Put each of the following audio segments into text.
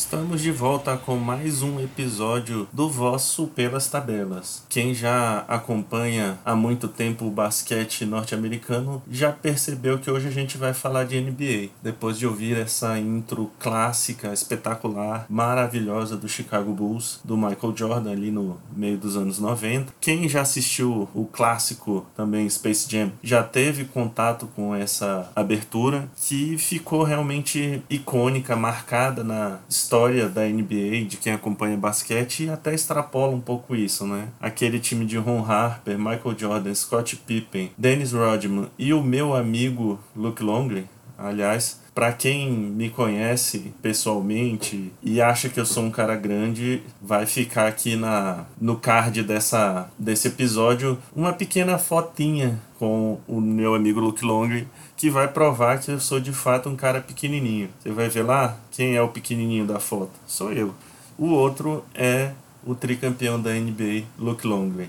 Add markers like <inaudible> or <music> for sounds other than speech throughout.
Estamos de volta com mais um episódio do vosso Pelas Tabelas. Quem já acompanha há muito tempo o basquete norte-americano já percebeu que hoje a gente vai falar de NBA. Depois de ouvir essa intro clássica, espetacular, maravilhosa do Chicago Bulls, do Michael Jordan ali no meio dos anos 90. Quem já assistiu o clássico também Space Jam já teve contato com essa abertura que ficou realmente icônica, marcada na história da NBA, de quem acompanha basquete, e até extrapola um pouco isso, né? Aquele time de Ron Harper, Michael Jordan, Scott Pippen, Dennis Rodman e o meu amigo Luke Longley, aliás, para quem me conhece pessoalmente e acha que eu sou um cara grande, vai ficar aqui na no card dessa desse episódio uma pequena fotinha com o meu amigo Luke Longley que vai provar que eu sou de fato um cara pequenininho. Você vai ver lá quem é o pequenininho da foto. Sou eu. O outro é o tricampeão da NBA, Luke Longley.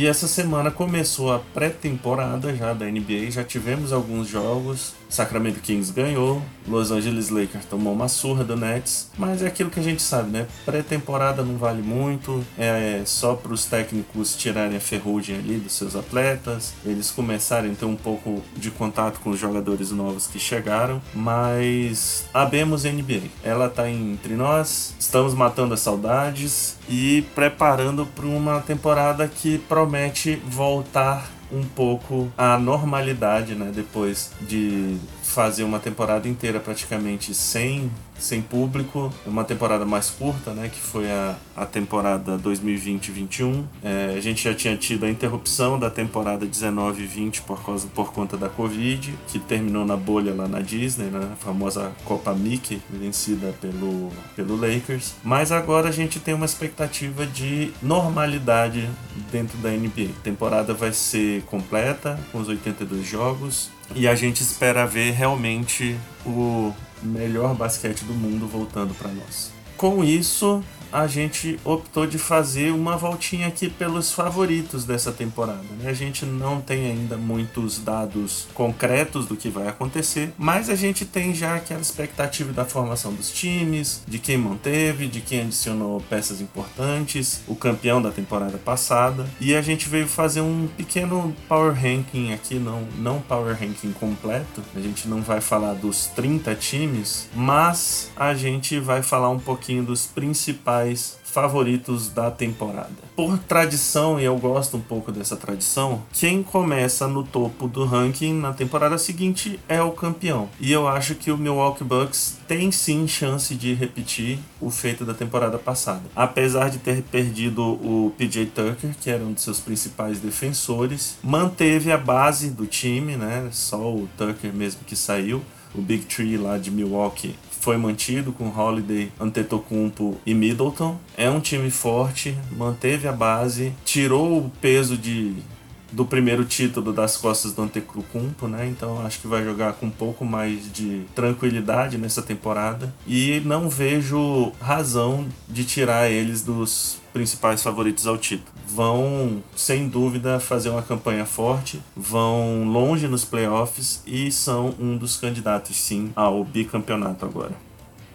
E essa semana começou a pré-temporada já da NBA, já tivemos alguns jogos. Sacramento Kings ganhou, Los Angeles Lakers tomou uma surra do Nets, mas é aquilo que a gente sabe, né? Pré-temporada não vale muito, é só para os técnicos tirarem a ferrugem ali dos seus atletas, eles começarem a ter um pouco de contato com os jogadores novos que chegaram, mas abemos NBA. Ela tá entre nós, estamos matando as saudades e preparando para uma temporada que promete voltar um pouco à normalidade, né? Depois de fazer uma temporada inteira praticamente sem sem público, uma temporada mais curta, né, que foi a, a temporada 2020-21. É, a gente já tinha tido a interrupção da temporada 19-20 por, causa, por conta da Covid, que terminou na bolha lá na Disney, né, a famosa Copa Mickey, vencida pelo, pelo Lakers. Mas agora a gente tem uma expectativa de normalidade dentro da NBA. A temporada vai ser completa, com os 82 jogos, e a gente espera ver realmente o melhor basquete do mundo voltando para nós. Com isso, a gente optou de fazer uma voltinha aqui pelos favoritos dessa temporada. Né? A gente não tem ainda muitos dados concretos do que vai acontecer, mas a gente tem já aquela expectativa da formação dos times, de quem manteve, de quem adicionou peças importantes, o campeão da temporada passada, e a gente veio fazer um pequeno power ranking aqui, não, não power ranking completo, a gente não vai falar dos 30 times, mas a gente vai falar um pouquinho dos principais favoritos da temporada. Por tradição, e eu gosto um pouco dessa tradição, quem começa no topo do ranking na temporada seguinte é o campeão. E eu acho que o Milwaukee Bucks tem sim chance de repetir o feito da temporada passada. Apesar de ter perdido o PJ Tucker, que era um de seus principais defensores, manteve a base do time, né? Só o Tucker mesmo que saiu. O Big Tree lá de Milwaukee foi mantido com Holiday, Antetokounmpo e Middleton. É um time forte, manteve a base, tirou o peso de do primeiro título das costas do Antetokounmpo, né? Então acho que vai jogar com um pouco mais de tranquilidade nessa temporada e não vejo razão de tirar eles dos principais favoritos ao título. Vão, sem dúvida, fazer uma campanha forte, vão longe nos playoffs e são um dos candidatos, sim, ao bicampeonato agora.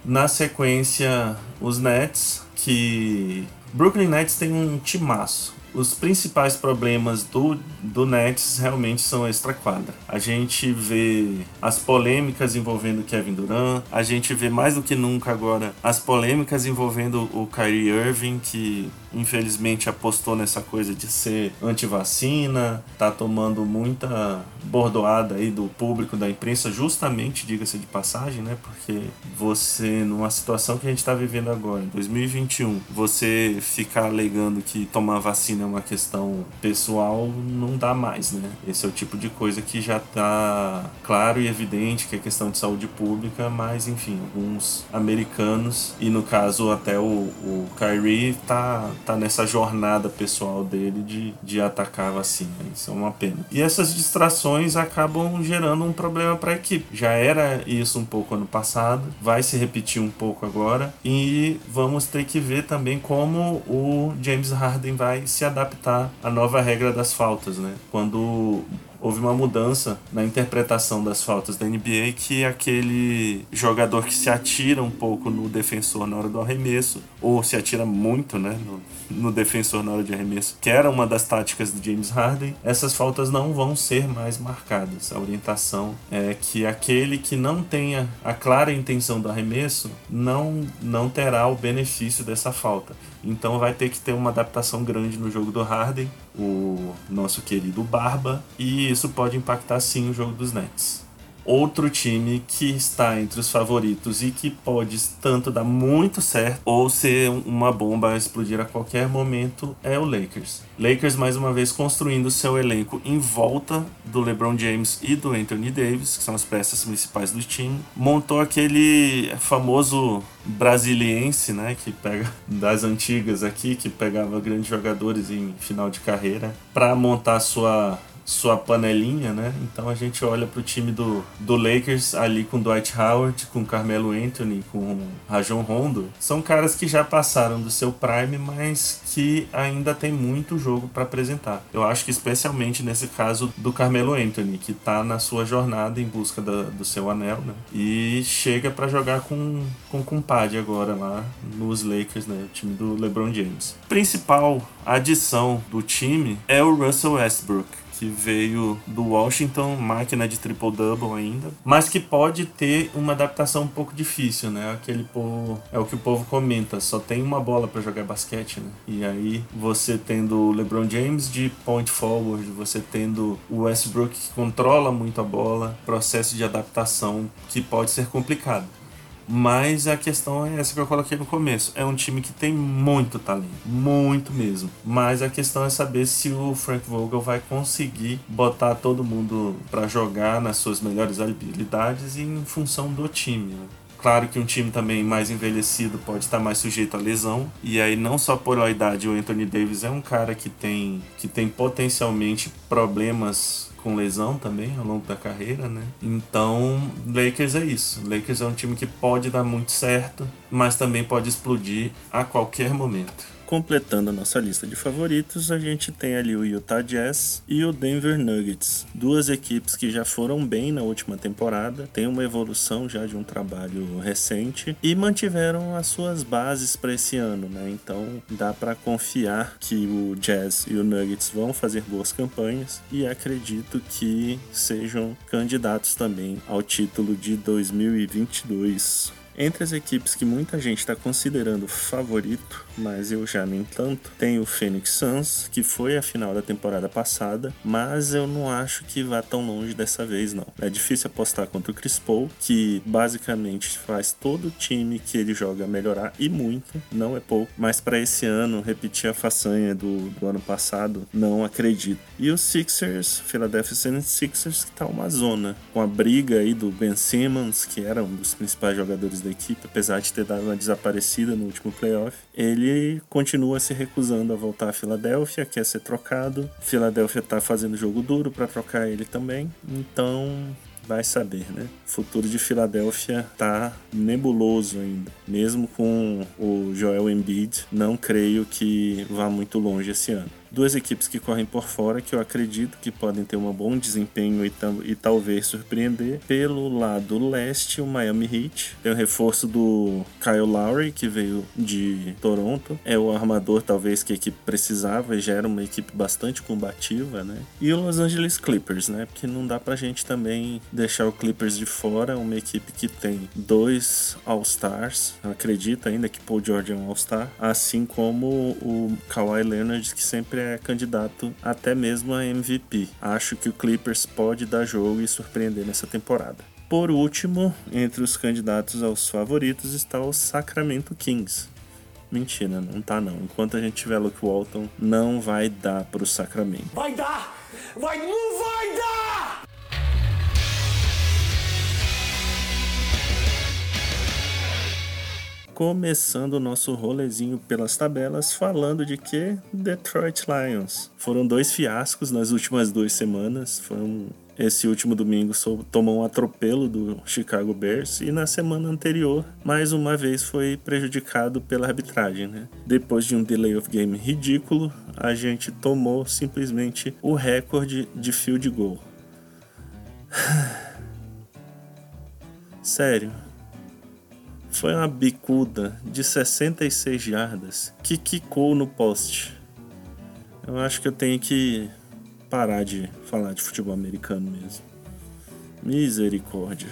Na sequência, os Nets, que Brooklyn Nets tem um timaço os principais problemas do, do Nets realmente são extra-quadra. A gente vê as polêmicas envolvendo Kevin Durant, a gente vê mais do que nunca agora as polêmicas envolvendo o Kyrie Irving, que infelizmente apostou nessa coisa de ser anti-vacina, tá tomando muita bordoada aí do público, da imprensa, justamente, diga-se de passagem, né? Porque você, numa situação que a gente está vivendo agora, em 2021, você ficar alegando que tomar vacina é uma questão pessoal, não dá mais, né? Esse é o tipo de coisa que já tá claro e evidente que é questão de saúde pública, mas enfim, alguns americanos, e no caso até o, o Kyrie tá, tá nessa jornada pessoal dele de, de atacar a vacina. Isso é uma pena. E essas distrações acabam gerando um problema para a equipe. Já era isso um pouco ano passado, vai se repetir um pouco agora, e vamos ter que ver também como o James Harden vai se adaptar à nova regra das faltas, né? Quando houve uma mudança na interpretação das faltas da NBA que aquele jogador que se atira um pouco no defensor na hora do arremesso, ou se atira muito né, no, no defensor na hora de arremesso, que era uma das táticas de James Harden, essas faltas não vão ser mais marcadas. A orientação é que aquele que não tenha a clara intenção do arremesso não, não terá o benefício dessa falta. Então vai ter que ter uma adaptação grande no jogo do Harden, o nosso querido Barba, e isso pode impactar sim o jogo dos Nets. Outro time que está entre os favoritos e que pode tanto dar muito certo ou ser uma bomba a explodir a qualquer momento é o Lakers. Lakers mais uma vez construindo seu elenco em volta do LeBron James e do Anthony Davis, que são as peças principais do time. Montou aquele famoso brasiliense, né, que pega <laughs> das antigas aqui, que pegava grandes jogadores em final de carreira, para montar sua sua panelinha, né? Então a gente olha para o time do, do Lakers ali com Dwight Howard, com Carmelo Anthony, com Rajon Rondo. São caras que já passaram do seu prime, mas que ainda tem muito jogo para apresentar. Eu acho que especialmente nesse caso do Carmelo Anthony, que está na sua jornada em busca da, do seu anel, né? E chega para jogar com com compadre agora lá nos Lakers, né? O time do LeBron James. Principal adição do time é o Russell Westbrook que veio do Washington, máquina de triple-double ainda, mas que pode ter uma adaptação um pouco difícil, né? Aquele povo, é o que o povo comenta, só tem uma bola para jogar basquete, né? E aí você tendo o LeBron James de point forward, você tendo o Westbrook que controla muito a bola, processo de adaptação que pode ser complicado. Mas a questão é essa que eu coloquei no começo. É um time que tem muito talento, muito mesmo. Mas a questão é saber se o Frank Vogel vai conseguir botar todo mundo para jogar nas suas melhores habilidades em função do time. Né? Claro que um time também mais envelhecido pode estar mais sujeito a lesão. E aí, não só por a idade, o Anthony Davis é um cara que tem, que tem potencialmente problemas com lesão também ao longo da carreira, né? Então, Lakers é isso. Lakers é um time que pode dar muito certo, mas também pode explodir a qualquer momento. Completando a nossa lista de favoritos, a gente tem ali o Utah Jazz e o Denver Nuggets. Duas equipes que já foram bem na última temporada, tem uma evolução já de um trabalho recente e mantiveram as suas bases para esse ano, né? Então dá para confiar que o Jazz e o Nuggets vão fazer boas campanhas e acredito que sejam candidatos também ao título de 2022. Entre as equipes que muita gente está considerando favorito, mas eu já nem tanto, tem o Phoenix Suns, que foi a final da temporada passada, mas eu não acho que vá tão longe dessa vez não. É difícil apostar contra o Chris Paul, que basicamente faz todo o time que ele joga melhorar e muito, não é pouco, mas para esse ano repetir a façanha do, do ano passado, não acredito. E os Sixers, Philadelphia 76ers, que tá uma zona, com a briga aí do Ben Simmons, que era um dos principais jogadores da equipe, apesar de ter dado uma desaparecida no último playoff, ele continua se recusando a voltar à Filadélfia, quer ser trocado. Filadélfia tá fazendo jogo duro para trocar ele também. Então, vai saber, né? O futuro de Filadélfia tá nebuloso ainda. Mesmo com o Joel Embiid, não creio que vá muito longe esse ano duas equipes que correm por fora que eu acredito que podem ter um bom desempenho e, e talvez surpreender. Pelo lado leste, o Miami Heat tem o reforço do Kyle Lowry, que veio de Toronto. É o armador, talvez, que a equipe precisava e já era uma equipe bastante combativa, né? E o Los Angeles Clippers, né? Porque não dá pra gente também deixar o Clippers de fora, uma equipe que tem dois All-Stars, acredito ainda que Paul George é um All-Star, assim como o Kawhi Leonard, que sempre é é candidato até mesmo a MVP. Acho que o Clippers pode dar jogo e surpreender nessa temporada. Por último, entre os candidatos aos favoritos está o Sacramento Kings. Mentira, não tá não. Enquanto a gente tiver Luke Walton, não vai dar pro Sacramento. Vai dar! Vai, não vai dar! Começando o nosso rolezinho pelas tabelas, falando de que Detroit Lions. Foram dois fiascos nas últimas duas semanas. Foi um esse último domingo tomou um atropelo do Chicago Bears e na semana anterior, mais uma vez, foi prejudicado pela arbitragem. Né? Depois de um delay of game ridículo, a gente tomou simplesmente o recorde de field goal. <sighs> Sério. Foi uma bicuda de 66 jardas que quicou no poste. Eu acho que eu tenho que parar de falar de futebol americano mesmo. Misericórdia.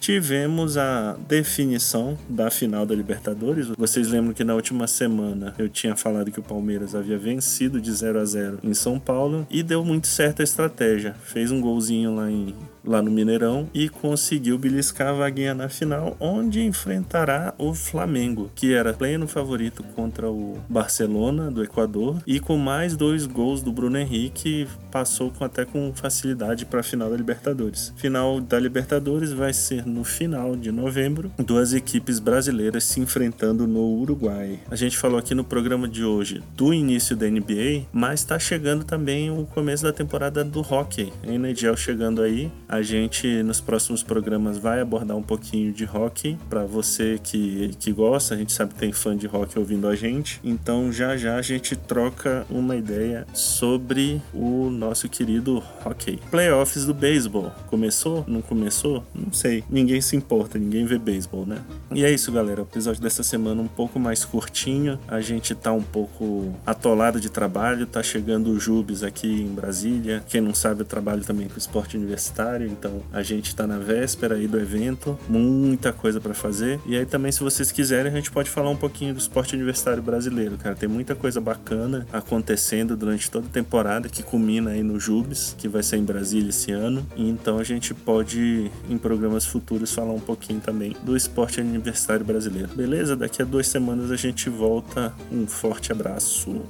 Tivemos a definição da final da Libertadores. Vocês lembram que na última semana eu tinha falado que o Palmeiras havia vencido de 0 a 0 em São Paulo e deu muito certo a estratégia. Fez um golzinho lá em lá no Mineirão e conseguiu beliscar a vaguinha na final, onde enfrentará o Flamengo, que era pleno favorito contra o Barcelona do Equador e com mais dois gols do Bruno Henrique passou com, até com facilidade para a final da Libertadores. Final da Libertadores vai ser no final de novembro, duas equipes brasileiras se enfrentando no Uruguai. A gente falou aqui no programa de hoje do início da NBA, mas está chegando também o começo da temporada do hockey. A NHL chegando aí, a gente nos próximos programas vai abordar um pouquinho de rock para você que, que gosta. A gente sabe que tem fã de rock ouvindo a gente. Então já já a gente troca uma ideia sobre o nosso querido hockey. Playoffs do beisebol. Começou? Não começou? Não sei. Ninguém se importa, ninguém vê beisebol, né? E é isso, galera. O episódio dessa semana um pouco mais curtinho. A gente tá um pouco atolado de trabalho. Tá chegando o Jubes aqui em Brasília. Quem não sabe, eu trabalho também com esporte universitário então a gente está na véspera aí do evento, muita coisa para fazer. E aí também, se vocês quiserem, a gente pode falar um pouquinho do esporte universitário brasileiro, cara. Tem muita coisa bacana acontecendo durante toda a temporada que culmina aí no Jubes, que vai ser em Brasília esse ano. Então a gente pode, em programas futuros, falar um pouquinho também do esporte universitário brasileiro. Beleza? Daqui a duas semanas a gente volta. Um forte abraço.